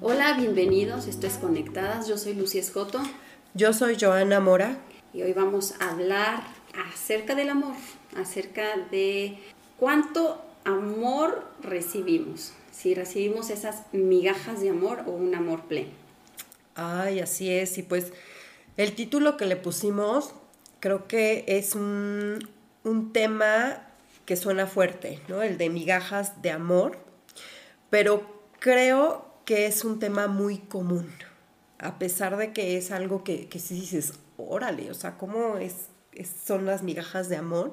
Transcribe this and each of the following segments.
Hola, bienvenidos, esto es Conectadas, yo soy Lucía Escoto. Yo soy Joana Mora. Y hoy vamos a hablar acerca del amor, acerca de cuánto amor recibimos, si recibimos esas migajas de amor o un amor pleno. Ay, así es, y pues el título que le pusimos creo que es un, tema que suena fuerte, ¿no? El de migajas de amor, pero creo que es un tema muy común, a pesar de que es algo que, que si dices, órale, o sea, ¿cómo es, son las migajas de amor?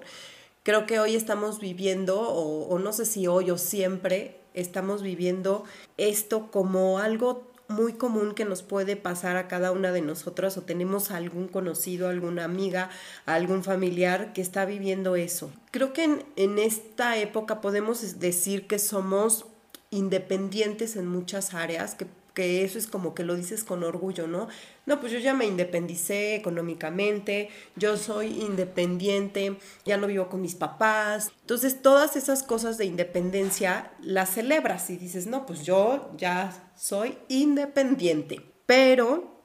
Creo que hoy estamos viviendo, o, o no sé si hoy o siempre, estamos viviendo esto como algo muy común que nos puede pasar a cada una de nosotras o tenemos algún conocido, alguna amiga, algún familiar que está viviendo eso. Creo que en, en, esta época podemos decir que somos independientes en muchas áreas, que, que eso es como que lo dices con orgullo, ¿no? No, pues yo ya me independicé económicamente, yo soy independiente, ya no vivo con mis papás. Entonces, todas esas cosas de independencia las celebras y dices, no, pues yo ya soy independiente. Pero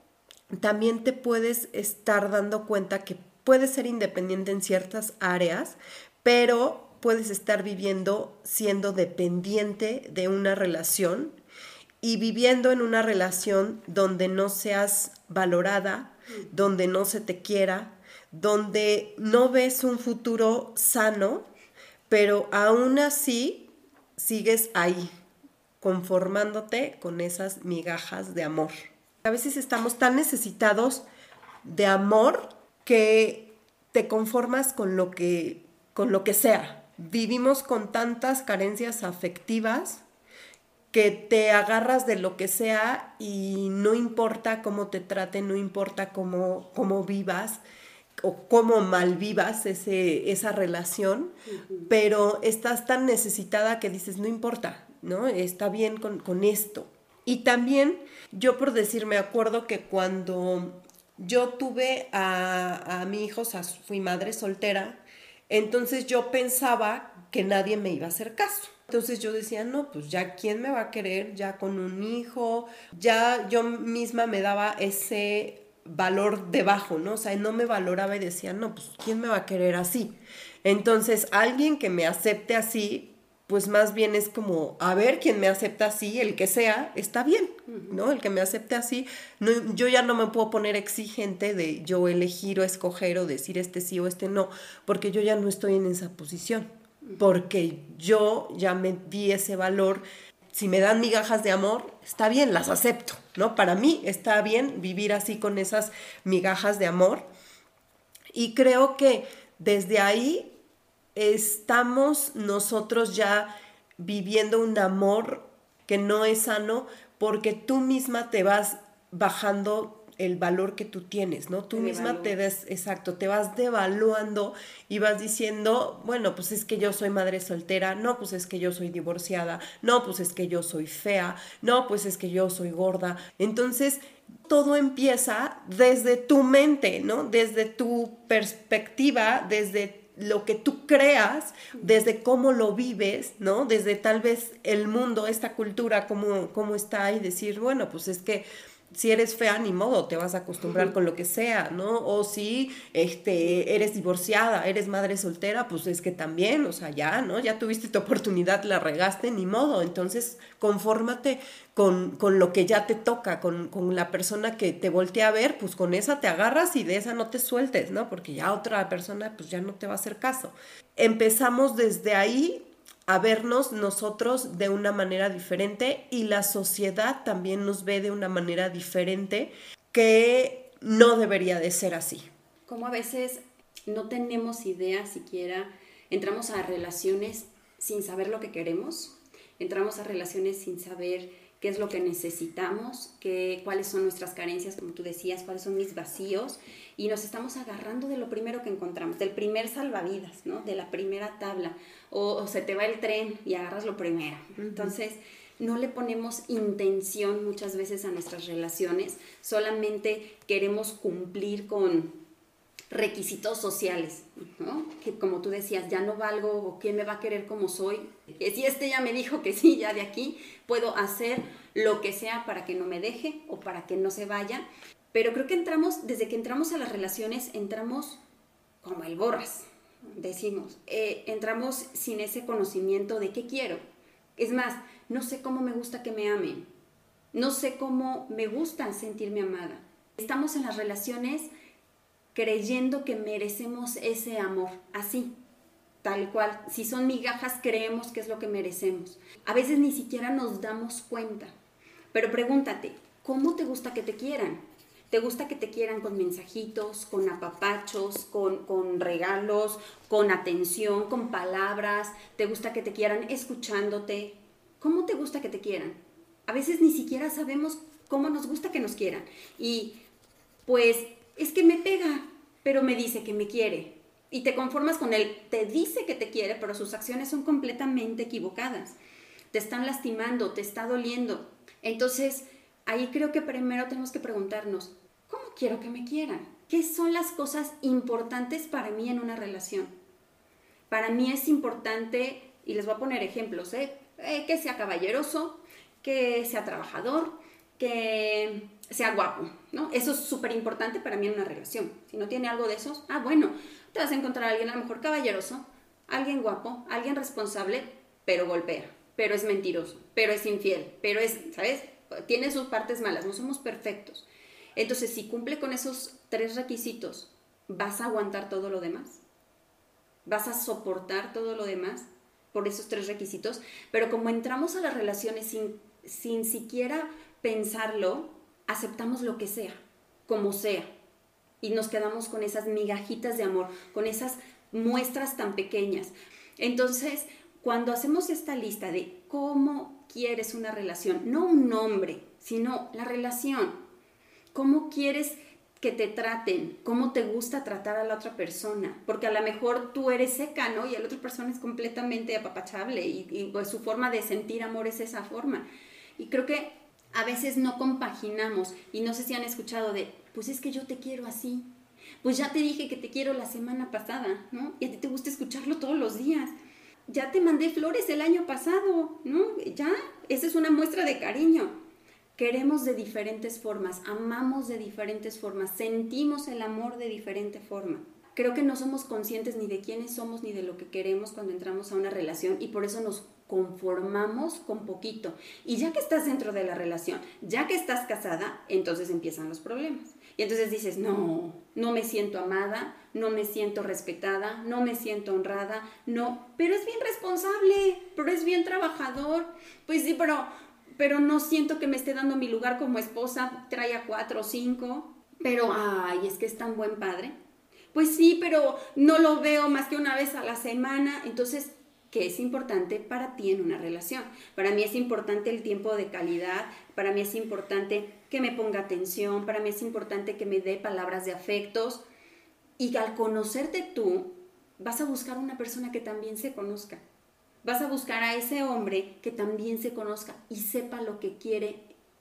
también te puedes estar dando cuenta que puedes ser independiente en ciertas áreas, pero puedes estar viviendo siendo dependiente de una relación y viviendo en una relación donde no seas valorada, donde no se te quiera, donde no ves un futuro sano, pero aún así sigues ahí, conformándote con esas migajas de amor. A veces estamos tan necesitados de amor que te conformas con lo que, con lo que sea. Vivimos con tantas carencias afectivas que te agarras de lo que sea y no importa cómo te traten, no importa cómo, cómo vivas o cómo mal vivas ese, esa relación, pero estás tan necesitada que dices, no importa, ¿no? Está bien con, con esto. Y también yo por decir, me acuerdo que cuando yo tuve a, a mi hijo, o sea, fui madre soltera, entonces yo pensaba que nadie me iba a hacer caso. Entonces yo decía, no, pues ya quién me va a querer ya con un hijo, ya yo misma me daba ese valor debajo, ¿no? O sea, no me valoraba y decía, no, pues quién me va a querer así. Entonces, alguien que me acepte así, pues más bien es como, a ver, quién me acepta así, el que sea, está bien, ¿no? El que me acepte así, no, yo ya no me puedo poner exigente de yo elegir o escoger o decir este sí o este no, porque yo ya no estoy en esa posición porque yo ya me di ese valor. Si me dan migajas de amor, está bien, las acepto, ¿no? Para mí está bien vivir así con esas migajas de amor. Y creo que desde ahí estamos nosotros ya viviendo un amor que no es sano porque tú misma te vas bajando el valor que tú tienes, ¿no? Tú misma te des, exacto, te vas devaluando y vas diciendo, bueno, pues es que yo soy madre soltera, no, pues es que yo soy divorciada, no, pues es que yo soy fea, no, pues es que yo soy gorda. Entonces, todo empieza desde tu mente, ¿no? Desde tu perspectiva, desde lo que tú creas, desde cómo lo vives, ¿no? Desde tal vez el mundo, esta cultura, cómo, cómo está y decir, bueno, pues es que si eres fea, ni modo, te vas a acostumbrar con lo que sea, ¿no? O si este, eres divorciada, eres madre soltera, pues es que también, o sea, ya, ¿no? Ya tuviste tu oportunidad, la regaste, ni modo. Entonces, confórmate con, con lo que ya te toca, con, con, la persona que te voltea a ver, pues con esa te agarras y de esa no te sueltes, ¿no? Porque ya otra persona, pues ya no te va a hacer caso. Empezamos desde ahí a vernos nosotros de una manera diferente y la sociedad también nos ve de una manera diferente que no debería de ser así. Como a veces no tenemos idea siquiera, entramos a relaciones sin saber lo que queremos, entramos a relaciones sin saber qué es lo que necesitamos, qué, cuáles son nuestras carencias, como tú decías, cuáles son mis vacíos, y nos estamos agarrando de lo primero que encontramos, del primer salvavidas, ¿no? De la primera tabla, o, se te va el tren y agarras lo primero. Entonces, no le ponemos intención muchas veces a nuestras relaciones, solamente queremos cumplir con requisitos sociales, ¿no? Que como tú decías, ya no valgo o quién me va a querer como soy. Que si este ya me dijo que sí, ya de aquí puedo hacer lo que sea para que no me deje o para que no se vaya. Pero creo que entramos, desde que entramos a las relaciones, entramos como el borras, decimos. Eh, entramos sin ese conocimiento de qué quiero. Es más, no sé cómo me gusta que me amen. No sé cómo me gusta sentirme amada. Estamos en las relaciones creyendo que merecemos ese amor, así, tal cual. Si son migajas, creemos que es lo que merecemos. A veces ni siquiera nos damos cuenta. Pero pregúntate, ¿cómo te gusta que te quieran? ¿Te gusta que te quieran con mensajitos, con apapachos, con, con, regalos, con atención, con palabras? ¿Te gusta que te quieran escuchándote? ¿Cómo te gusta que te quieran? A veces ni siquiera sabemos cómo nos gusta que nos quieran. Y pues es que me pega, pero me dice que me quiere. Y te conformas con él, te dice que te quiere, pero sus acciones son completamente equivocadas. Te están lastimando, te está doliendo. Entonces, ahí creo que primero tenemos que preguntarnos, ¿cómo quiero que me quieran? ¿Qué son las cosas importantes para mí en una relación? Para mí es importante, y les voy a poner ejemplos, ¿eh? Eh, que sea caballeroso, que sea trabajador, que sea guapo, ¿no? Eso es súper importante para mí en una relación. Si no tiene algo de esos, ah, bueno, te vas a encontrar a alguien a lo mejor caballeroso, alguien guapo, alguien responsable, pero golpea, pero es mentiroso, pero es infiel, pero es, ¿sabes? Tiene sus partes malas, no somos perfectos. Entonces, si cumple con esos tres requisitos, ¿vas a aguantar todo lo demás? ¿Vas a soportar todo lo demás por esos tres requisitos? Pero como entramos a las relaciones sin, sin siquiera pensarlo, aceptamos lo que sea, como sea. Y nos quedamos con esas migajitas de amor, con esas muestras tan pequeñas. Entonces, cuando hacemos esta lista de cómo quieres una relación, no un nombre, sino la relación, cómo quieres que te traten, cómo te gusta tratar a la otra persona, porque a lo mejor tú eres seca, ¿no? Y la otra persona es completamente apapachable y, pues, su forma de sentir amor es esa forma. Y creo que a veces no compaginamos y no sé si han escuchado de, pues es que yo te quiero así. Pues ya te dije que te quiero la semana pasada, ¿no? Y a ti te gusta escucharlo todos los días. Ya te mandé flores el año pasado, ¿no? Ya, esa es una muestra de cariño. Queremos de diferentes formas, amamos de diferentes formas, sentimos el amor de diferente forma creo que no somos conscientes ni de quiénes somos ni de lo que queremos cuando entramos a una relación y por eso nos conformamos con poquito. Y ya que estás dentro de la relación, ya que estás casada, entonces empiezan los problemas. Y entonces dices, no, no me siento amada, no me siento respetada, no me siento honrada, no, pero es bien responsable, pero es bien trabajador. Pues sí, pero, pero no siento que me esté dando mi lugar como esposa, trae a cuatro o cinco, pero, ay, es que es tan buen padre pues sí, pero no lo veo más que una vez a la semana. Entonces, ¿qué es importante para ti en una relación? Para mí es importante el tiempo de calidad, para mí es importante que me ponga atención, para mí es importante que me dé palabras de afectos. Y al conocerte tú, vas a buscar una persona que también se conozca. Vas a buscar a ese hombre que también se conozca y sepa lo que quiere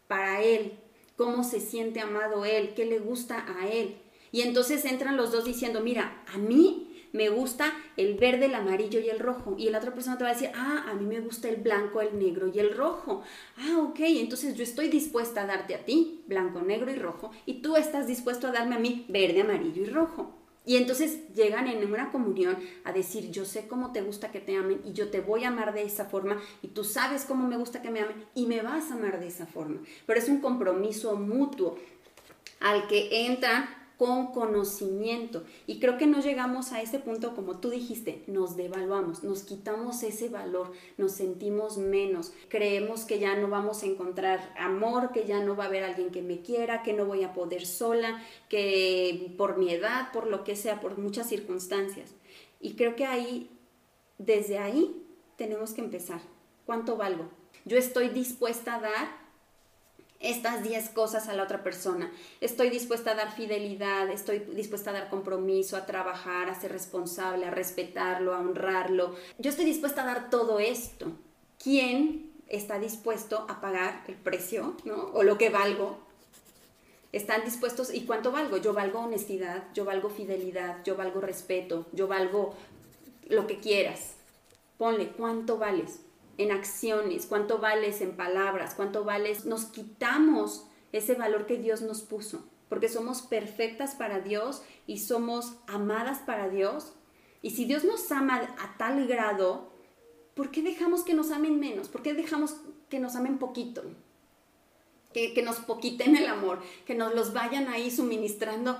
para él, cómo se siente amado él, qué le gusta a él. Y entonces entran los dos diciendo, mira, a mí me gusta el verde, el amarillo y el rojo. Y la otra persona te va a decir, ah, a mí me gusta el blanco, el negro y el rojo. Ah, ok, entonces yo estoy dispuesta a darte a ti blanco, negro y rojo. Y tú estás dispuesto a darme a mí verde, amarillo y rojo. Y entonces llegan en una comunión a decir, yo sé cómo te gusta que te amen y yo te voy a amar de esa forma y tú sabes cómo me gusta que me amen y me vas a amar de esa forma. Pero es un compromiso mutuo al que entra con conocimiento. Y creo que no llegamos a ese punto, como tú dijiste, nos devaluamos, nos quitamos ese valor, nos sentimos menos, creemos que ya no vamos a encontrar amor, que ya no va a haber alguien que me quiera, que no voy a poder sola, que por mi edad, por lo que sea, por muchas circunstancias. Y creo que ahí, desde ahí, tenemos que empezar. ¿Cuánto valgo? Yo estoy dispuesta a dar estas 10 cosas a la otra persona. Estoy dispuesta a dar fidelidad, estoy dispuesta a dar compromiso, a trabajar, a ser responsable, a respetarlo, a honrarlo. Yo estoy dispuesta a dar todo esto. ¿Quién está dispuesto a pagar el precio, ¿no? O lo que valgo. están dispuestos, ¿y cuánto valgo? Yo valgo honestidad, yo valgo fidelidad, yo valgo respeto, yo valgo lo que quieras. Ponle, ¿cuánto vales? En acciones, ¿cuánto vales en palabras? ¿Cuánto vales? Nos quitamos ese valor que Dios nos puso, porque somos perfectas para Dios y somos amadas para Dios. Y si Dios nos ama a tal grado, ¿por qué dejamos que nos amen menos? ¿Por qué dejamos que nos amen poquito? Que, nos poquiten el amor, que nos los vayan ahí suministrando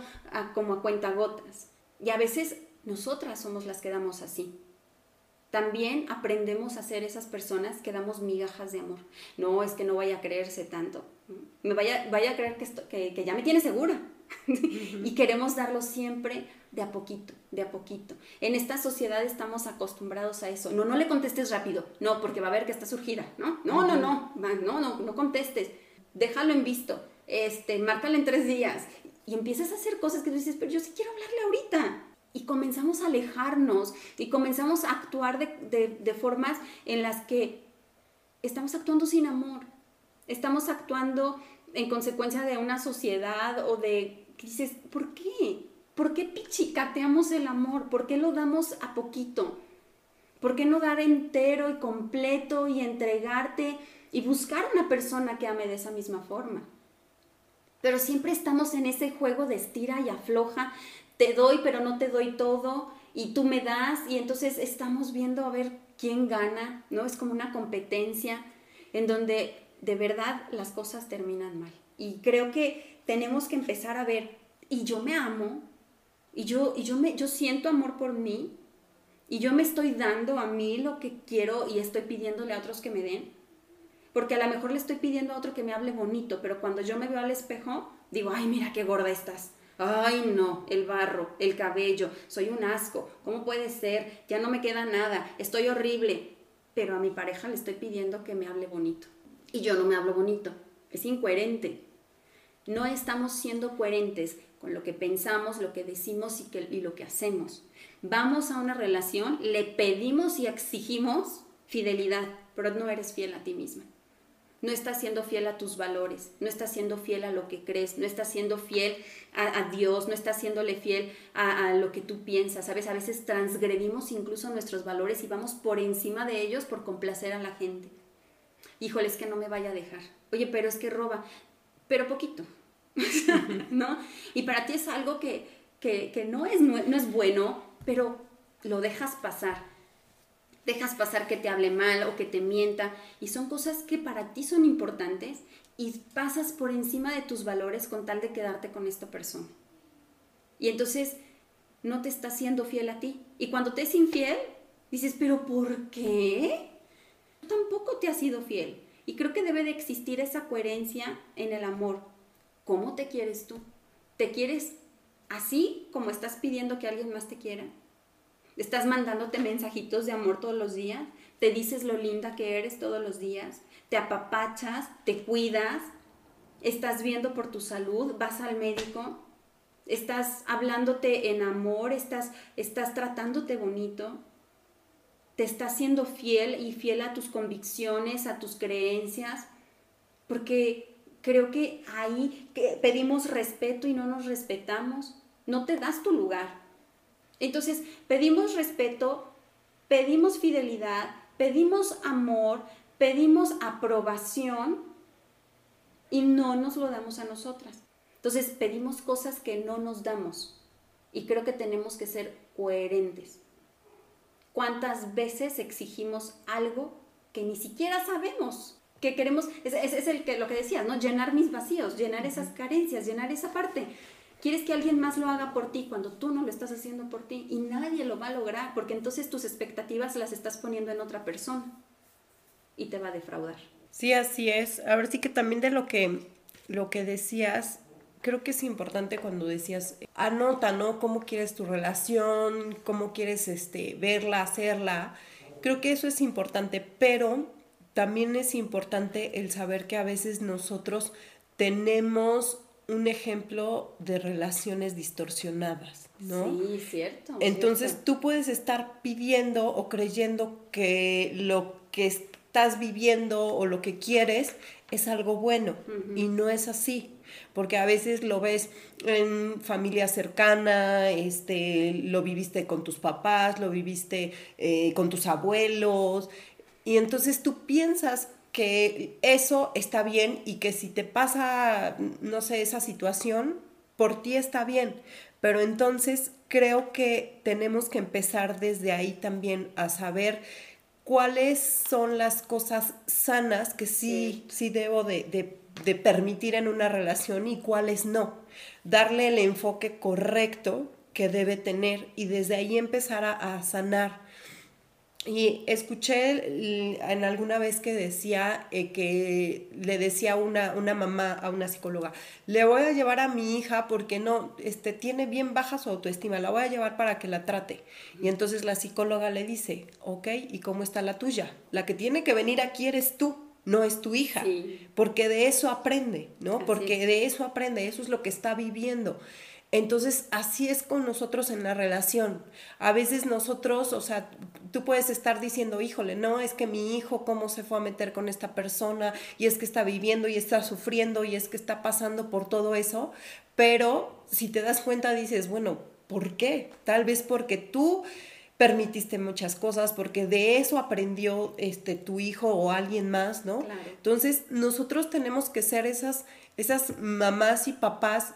como a cuentagotas. Y a veces nosotras somos las que damos así. También aprendemos a ser esas personas que damos migajas de amor. No, es que no vaya a creerse tanto. Me vaya, vaya a creer que, esto, que, que ya me tiene segura. y queremos darlo siempre de a poquito, de a poquito. En esta sociedad estamos acostumbrados a eso. No, no le contestes rápido. No, porque va a ver que está surgida. No, no, no, no, no, no, no contestes. Déjalo en visto. Este, márcalo en tres días. Y empiezas a hacer cosas que tú dices, pero yo sí quiero hablarle ahorita y comenzamos a alejarnos y comenzamos a actuar de, formas en las que estamos actuando sin amor, estamos actuando en consecuencia de una sociedad o de, dices, ¿por qué? ¿Por qué pichicateamos el amor? ¿Por qué lo damos a poquito? ¿Por qué no dar entero y completo y entregarte y buscar una persona que ame de esa misma forma? Pero siempre estamos en ese juego de estira y afloja, te doy pero no te doy todo y tú me das y entonces estamos viendo a ver quién gana, ¿no? Es como una competencia en donde de verdad las cosas terminan mal. Y creo que tenemos que empezar a ver, y yo me amo, y yo, y yo, me, yo siento amor por mí, y yo me estoy dando a mí lo que quiero y estoy pidiéndole a otros que me den. Porque a lo mejor le estoy pidiendo a otro que me hable bonito, pero cuando yo me veo al espejo, digo, ay, mira qué gorda estás. Ay, no, el barro, el cabello, soy un asco, ¿cómo puede ser? Ya no me queda nada, estoy horrible. Pero a mi pareja le estoy pidiendo que me hable bonito. Y yo no me hablo bonito. Es incoherente. No estamos siendo coherentes con lo que pensamos, lo que decimos y, lo que hacemos. Vamos a una relación, le pedimos y exigimos fidelidad, pero no eres fiel a ti misma no estás siendo fiel a tus valores, no estás siendo fiel a lo que crees, no estás siendo fiel a, Dios, no estás siéndole fiel a, lo que tú piensas, ¿sabes? A veces transgredimos incluso nuestros valores y vamos por encima de ellos por complacer a la gente. Híjole, es que no me vaya a dejar. Oye, pero es que roba, pero poquito, ¿no? Y para ti es algo que, que, no, es, no es bueno, pero lo dejas pasar dejas pasar que te hable mal o que te mienta y son cosas que para ti son importantes y pasas por encima de tus valores con tal de quedarte con esta persona. Y entonces no te estás siendo fiel a ti. Y cuando te es infiel, dices, pero ¿por qué? Tampoco te has sido fiel. Y creo que debe de existir esa coherencia en el amor. ¿Cómo te quieres tú? ¿Te quieres así como estás pidiendo que alguien más te quiera? Estás mandándote mensajitos de amor todos los días, te dices lo linda que eres todos los días, te apapachas, te cuidas, estás viendo por tu salud, vas al médico, estás hablándote en amor, estás, estás tratándote bonito, te estás siendo fiel y fiel a tus convicciones, a tus creencias, porque creo que ahí pedimos respeto y no nos respetamos, no te das tu lugar. Entonces, pedimos respeto, pedimos fidelidad, pedimos amor, pedimos aprobación y no nos lo damos a nosotras. Entonces, pedimos cosas que no nos damos y creo que tenemos que ser coherentes. ¿Cuántas veces exigimos algo que ni siquiera sabemos? que queremos, es, el que, lo que decías, ¿no? Llenar mis vacíos, llenar esas carencias, llenar esa parte. Quieres que alguien más lo haga por ti cuando tú no lo estás haciendo por ti y nadie lo va a lograr porque entonces tus expectativas las estás poniendo en otra persona y te va a defraudar. Sí, así es. A ver, sí que también de lo que, lo que decías, creo que es importante cuando decías, anota, ¿no? ¿Cómo quieres tu relación? ¿Cómo quieres este, verla, hacerla? Creo que eso es importante, pero también es importante el saber que a veces nosotros tenemos un ejemplo de relaciones distorsionadas, ¿no? Sí, cierto. Entonces tú puedes estar pidiendo o creyendo que lo que estás viviendo o lo que quieres es algo bueno y no es así. porque a veces lo ves en familia cercana, este, lo viviste con tus papás, lo viviste eh, con tus abuelos, y entonces tú piensas que eso está bien y que si te pasa, no sé, esa situación, por ti está bien. Pero entonces creo que tenemos que empezar desde ahí también a saber cuáles son las cosas sanas que sí, sí, debo de, permitir en una relación y cuáles no. Darle el enfoque correcto que debe tener y desde ahí empezar a sanar y escuché en alguna vez que decía eh, que le decía una, una mamá a una psicóloga, le voy a llevar a mi hija porque no, este, tiene bien baja su autoestima, la voy a llevar para que la trate. Y entonces la psicóloga le dice, ok, ¿y cómo está la tuya? La que tiene que venir aquí eres tú, no es tu hija, porque de eso aprende, ¿no? porque de eso aprende, eso es lo que está viviendo. Entonces, así es con nosotros en la relación. A veces nosotros, o sea, tú puedes estar diciendo, híjole, no, es que mi hijo, ¿cómo se fue a meter con esta persona? Y es que está viviendo y está sufriendo y es que está pasando por todo eso. Pero si te das cuenta, dices, bueno, ¿por qué? Tal vez porque tú permitiste muchas cosas, porque de eso aprendió este, tu hijo o alguien más, ¿no? Entonces, nosotros tenemos que ser esas, esas mamás y papás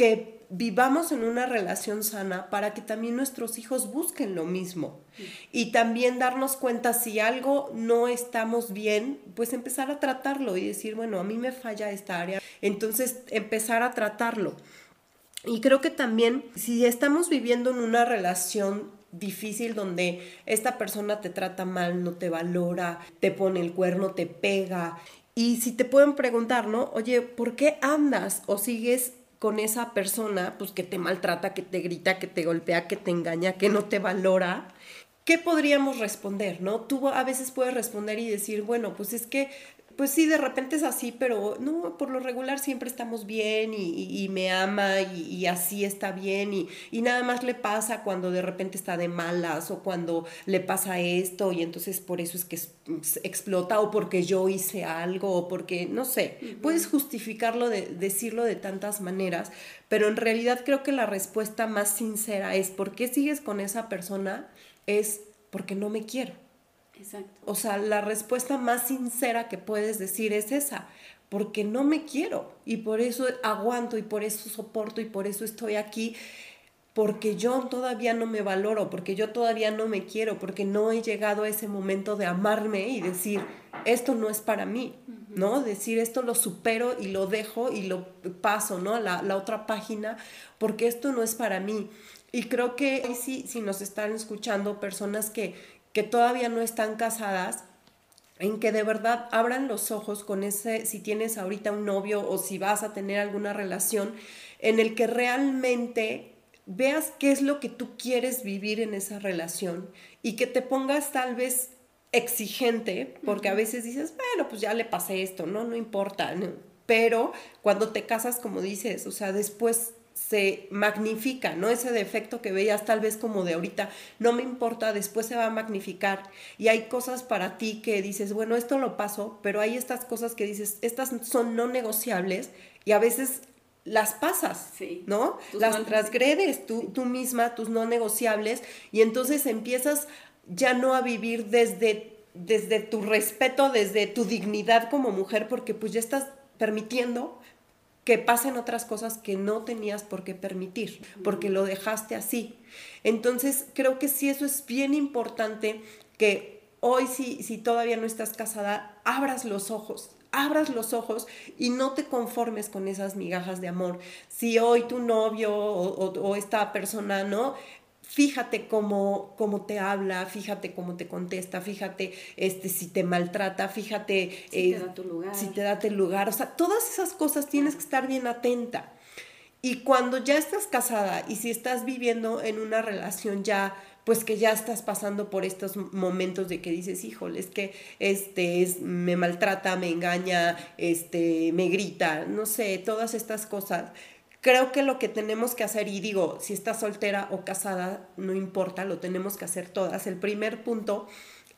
que vivamos en una relación sana para que también nuestros hijos busquen lo mismo. Y también darnos cuenta si algo no estamos bien, pues empezar a tratarlo y decir, bueno, a mí me falla esta área, entonces empezar a tratarlo. Y creo que también si estamos viviendo en una relación difícil donde esta persona te trata mal, no te valora, te pone el cuerno, te pega. Y si te pueden preguntar, ¿no? Oye, ¿por qué andas o sigues con esa persona, pues que te maltrata, que te grita, que te golpea, que te engaña, que no te valora, ¿qué podríamos responder, no? Tú a veces puedes responder y decir, bueno, pues es que pues sí, de repente es así, pero no, por lo regular siempre estamos bien y, me ama y, así está bien y, y, nada más le pasa cuando de repente está de malas o cuando le pasa esto y entonces por eso es que explota o porque yo hice algo o porque, no sé, puedes justificarlo, de, decirlo de tantas maneras, pero en realidad creo que la respuesta más sincera es, ¿por qué sigues con esa persona? Es porque no me quiero. O sea, la respuesta más sincera que puedes decir es esa, porque no me quiero y por eso aguanto y por eso soporto y por eso estoy aquí, porque yo todavía no me valoro, porque yo todavía no me quiero, porque no he llegado a ese momento de amarme y decir, esto no es para mí, ¿no? Decir, esto lo supero y lo dejo y lo paso, ¿no? A la, la otra página, porque esto no es para mí. Y creo que sí, si nos están escuchando personas que, que todavía no están casadas, en que de verdad abran los ojos con ese, si tienes ahorita un novio o si vas a tener alguna relación, en el que realmente veas qué es lo que tú quieres vivir en esa relación y que te pongas tal vez exigente, porque a veces dices, bueno, pues ya le pasé esto, no, no importa, pero cuando te casas, como dices, o sea, después se magnifica, ¿no? Ese defecto que veías tal vez como de ahorita, no me importa, después se va a magnificar y hay cosas para ti que dices, bueno, esto lo paso, pero hay estas cosas que dices, estas son no negociables y a veces las pasas, ¿no? las transgredes tú, tú misma, tus no negociables y entonces empiezas ya no a vivir desde desde tu respeto, desde tu dignidad como mujer, porque pues ya estás permitiendo que pasen otras cosas que no tenías por qué permitir, porque lo dejaste así. Entonces, creo que sí eso es bien importante que hoy si, si todavía no estás casada, abras los ojos, abras los ojos y no te conformes con esas migajas de amor. Si hoy tu novio o, o esta persona, ¿no? Fíjate cómo, cómo te habla, fíjate cómo te contesta, fíjate este, si te maltrata, fíjate si te da tu lugar. Si te da tu lugar. O sea, todas esas cosas tienes que estar bien atenta. Y cuando ya estás casada y si estás viviendo en una relación ya, pues que ya estás pasando por estos momentos de que dices, híjole, es que este es, me maltrata, me engaña, este, me grita, no sé, todas estas cosas Creo que lo que tenemos que hacer, y digo, si estás soltera o casada, no importa, lo tenemos que hacer todas. El primer punto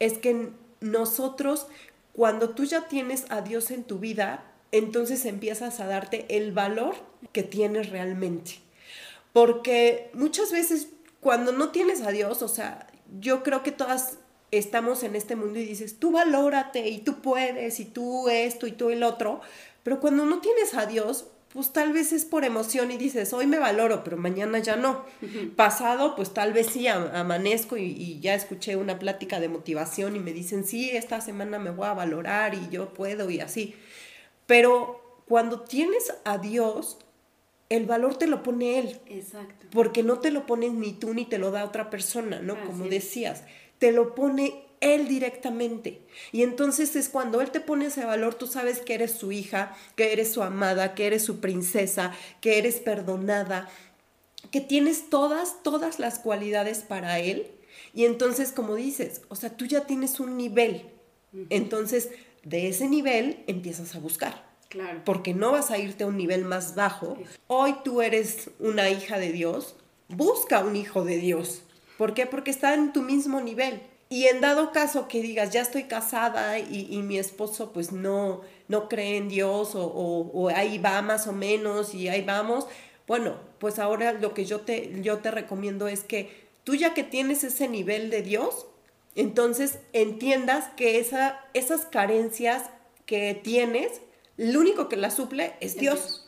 es que nosotros, cuando tú ya tienes a Dios en tu vida, entonces empiezas a darte el valor que tienes realmente. Porque muchas veces cuando no tienes a Dios, o sea, yo creo que todas estamos en este mundo y dices, tú valórate y tú puedes y tú esto y tú el otro, pero cuando no tienes a Dios, pues tal vez es por emoción y dices, hoy me valoro, pero mañana ya no. Pasado, pues tal vez sí amanezco y, y, ya escuché una plática de motivación y me dicen, sí, esta semana me voy a valorar y yo puedo y así. Pero cuando tienes a Dios, el valor te lo pone Él. Exacto. Porque no te lo pones ni tú ni te lo da otra persona, ¿no? Como decías, te lo pone Él directamente. Y entonces es cuando Él te pone ese valor, tú sabes que eres su hija, que eres su amada, que eres su princesa, que eres perdonada, que tienes todas, todas las cualidades para Él. Y entonces, como dices, o sea, tú ya tienes un nivel. Entonces, de ese nivel empiezas a buscar. Claro. Porque no vas a irte a un nivel más bajo. Hoy tú eres una hija de Dios. Busca un hijo de Dios. ¿Por qué? Porque está en tu mismo nivel. Y en dado caso que digas, ya estoy casada y, mi esposo pues no, no cree en Dios o, o, ahí va más o menos y ahí vamos, bueno, pues ahora lo que yo te, yo te recomiendo es que tú ya que tienes ese nivel de Dios, entonces entiendas que esa, esas carencias que tienes, lo único que las suple es Dios.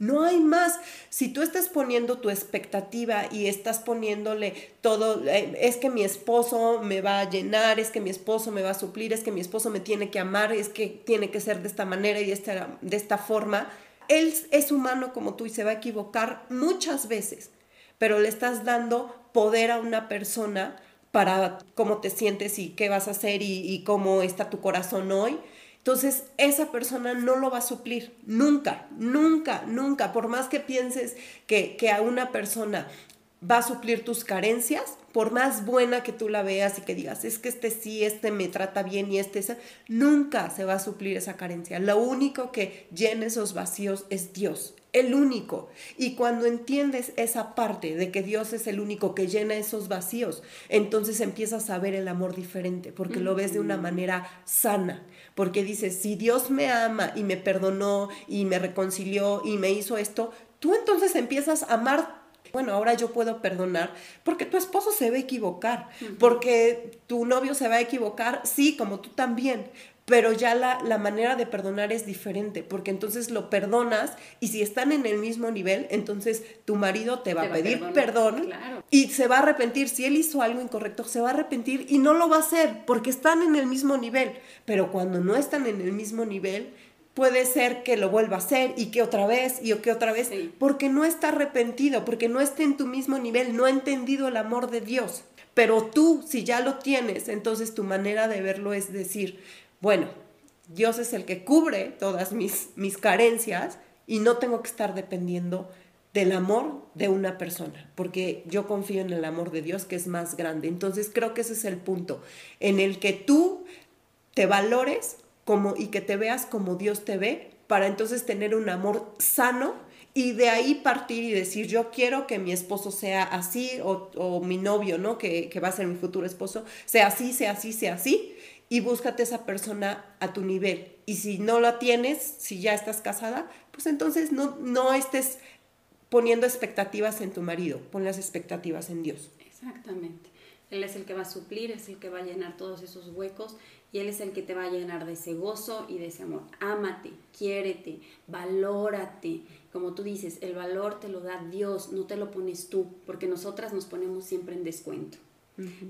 No hay más. Si tú estás poniendo tu expectativa y estás poniéndole todo, eh, es que mi esposo me va a llenar, es que mi esposo me va a suplir, es que mi esposo me tiene que amar, es que tiene que ser de esta manera y de esta, de esta forma, él es humano como tú y se va a equivocar muchas veces, pero le estás dando poder a una persona para cómo te sientes y qué vas a hacer y, cómo está tu corazón hoy. Entonces, esa persona no lo va a suplir, nunca, nunca, nunca. Por más que pienses que, que a una persona va a suplir tus carencias, por más buena que tú la veas y que digas, es que este sí, este me trata bien y este nunca se va a suplir esa carencia. Lo único que llena esos vacíos es Dios, el único. Y cuando entiendes esa parte de que Dios es el único que llena esos vacíos, entonces empiezas a ver el amor diferente, porque lo ves de una manera sana, porque dices, si Dios me ama y me perdonó y me reconcilió y me hizo esto, tú entonces empiezas a amar bueno, ahora yo puedo perdonar porque tu esposo se va a equivocar, porque tu novio se va a equivocar, sí, como tú también, pero ya la, la, manera de perdonar es diferente, porque entonces lo perdonas y si están en el mismo nivel, entonces tu marido te va, a pedir perdón y se va a arrepentir. Si él hizo algo incorrecto, se va a arrepentir y no lo va a hacer porque están en el mismo nivel. Pero cuando no están en el mismo nivel, puede ser que lo vuelva a hacer y que otra vez y que otra vez, porque no está arrepentido, porque no está en tu mismo nivel, no ha entendido el amor de Dios. Pero tú, si ya lo tienes, entonces tu manera de verlo es decir, bueno, Dios es el que cubre todas mis, mis carencias y no tengo que estar dependiendo del amor de una persona, porque yo confío en el amor de Dios que es más grande. Entonces creo que ese es el punto, en el que tú te valores y que te veas como Dios te ve, para entonces tener un amor sano y de ahí partir y decir, yo quiero que mi esposo sea así, o, mi novio, ¿no? Que, que, va a ser mi futuro esposo, sea así, sea así, sea así, y búscate esa persona a tu nivel. Y si no la tienes, si ya estás casada, pues entonces no, no estés poniendo expectativas en tu marido, pon las expectativas en Dios. Exactamente. Él es el que va a suplir, es el que va a llenar todos esos huecos y Él es el que te va a llenar de ese gozo y de ese amor. Ámate, quiérete, valórate. Como tú dices, el valor te lo da Dios, no te lo pones tú, porque nosotras nos ponemos siempre en descuento.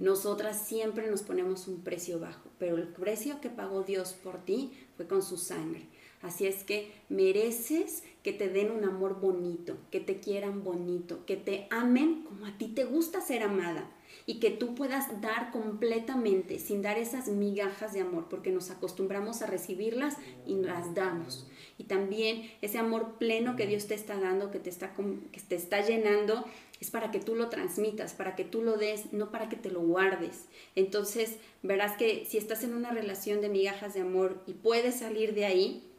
Nosotras siempre nos ponemos un precio bajo, pero el precio que pagó Dios por ti fue con su sangre. Así es que mereces que te den un amor bonito, que te quieran bonito, que te amen como a ti te gusta ser amada y que tú puedas dar completamente sin dar esas migajas de amor, porque nos acostumbramos a recibirlas y las damos. Y también ese amor pleno que Dios te está dando, que te está, que te está llenando, es para que tú lo transmitas, para que tú lo des, no para que te lo guardes. Entonces, verás que si estás en una relación de migajas de amor y puedes salir de ahí,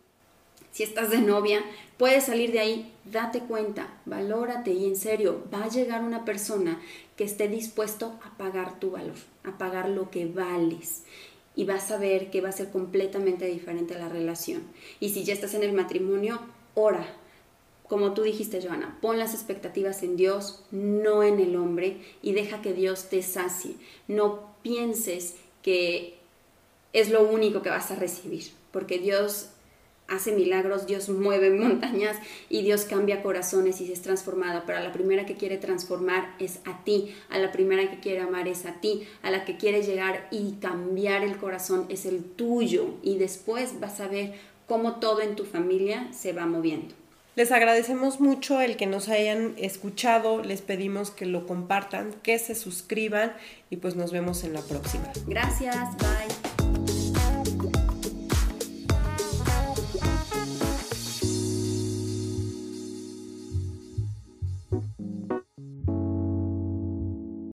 si estás de novia, puedes salir de ahí, date cuenta, valórate y en serio, va a llegar una persona que esté dispuesto a pagar tu valor, a pagar lo que vales. y vas a ver que va a ser completamente diferente la relación. Y si ya estás en el matrimonio, ora. Como tú dijiste, Joana, pon las expectativas en Dios, no en el hombre, y deja que Dios te sacie. No pienses que es lo único que vas a recibir, porque Dios hace milagros, Dios mueve montañas y Dios cambia corazones y se es transformada, pero a la primera que quiere transformar es a ti, a la primera que quiere amar es a ti, a la que quiere llegar y cambiar el corazón es el tuyo y después vas a ver cómo todo en tu familia se va moviendo. Les agradecemos mucho el que nos hayan escuchado, les pedimos que lo compartan, que se suscriban y pues nos vemos en la próxima. Gracias, bye.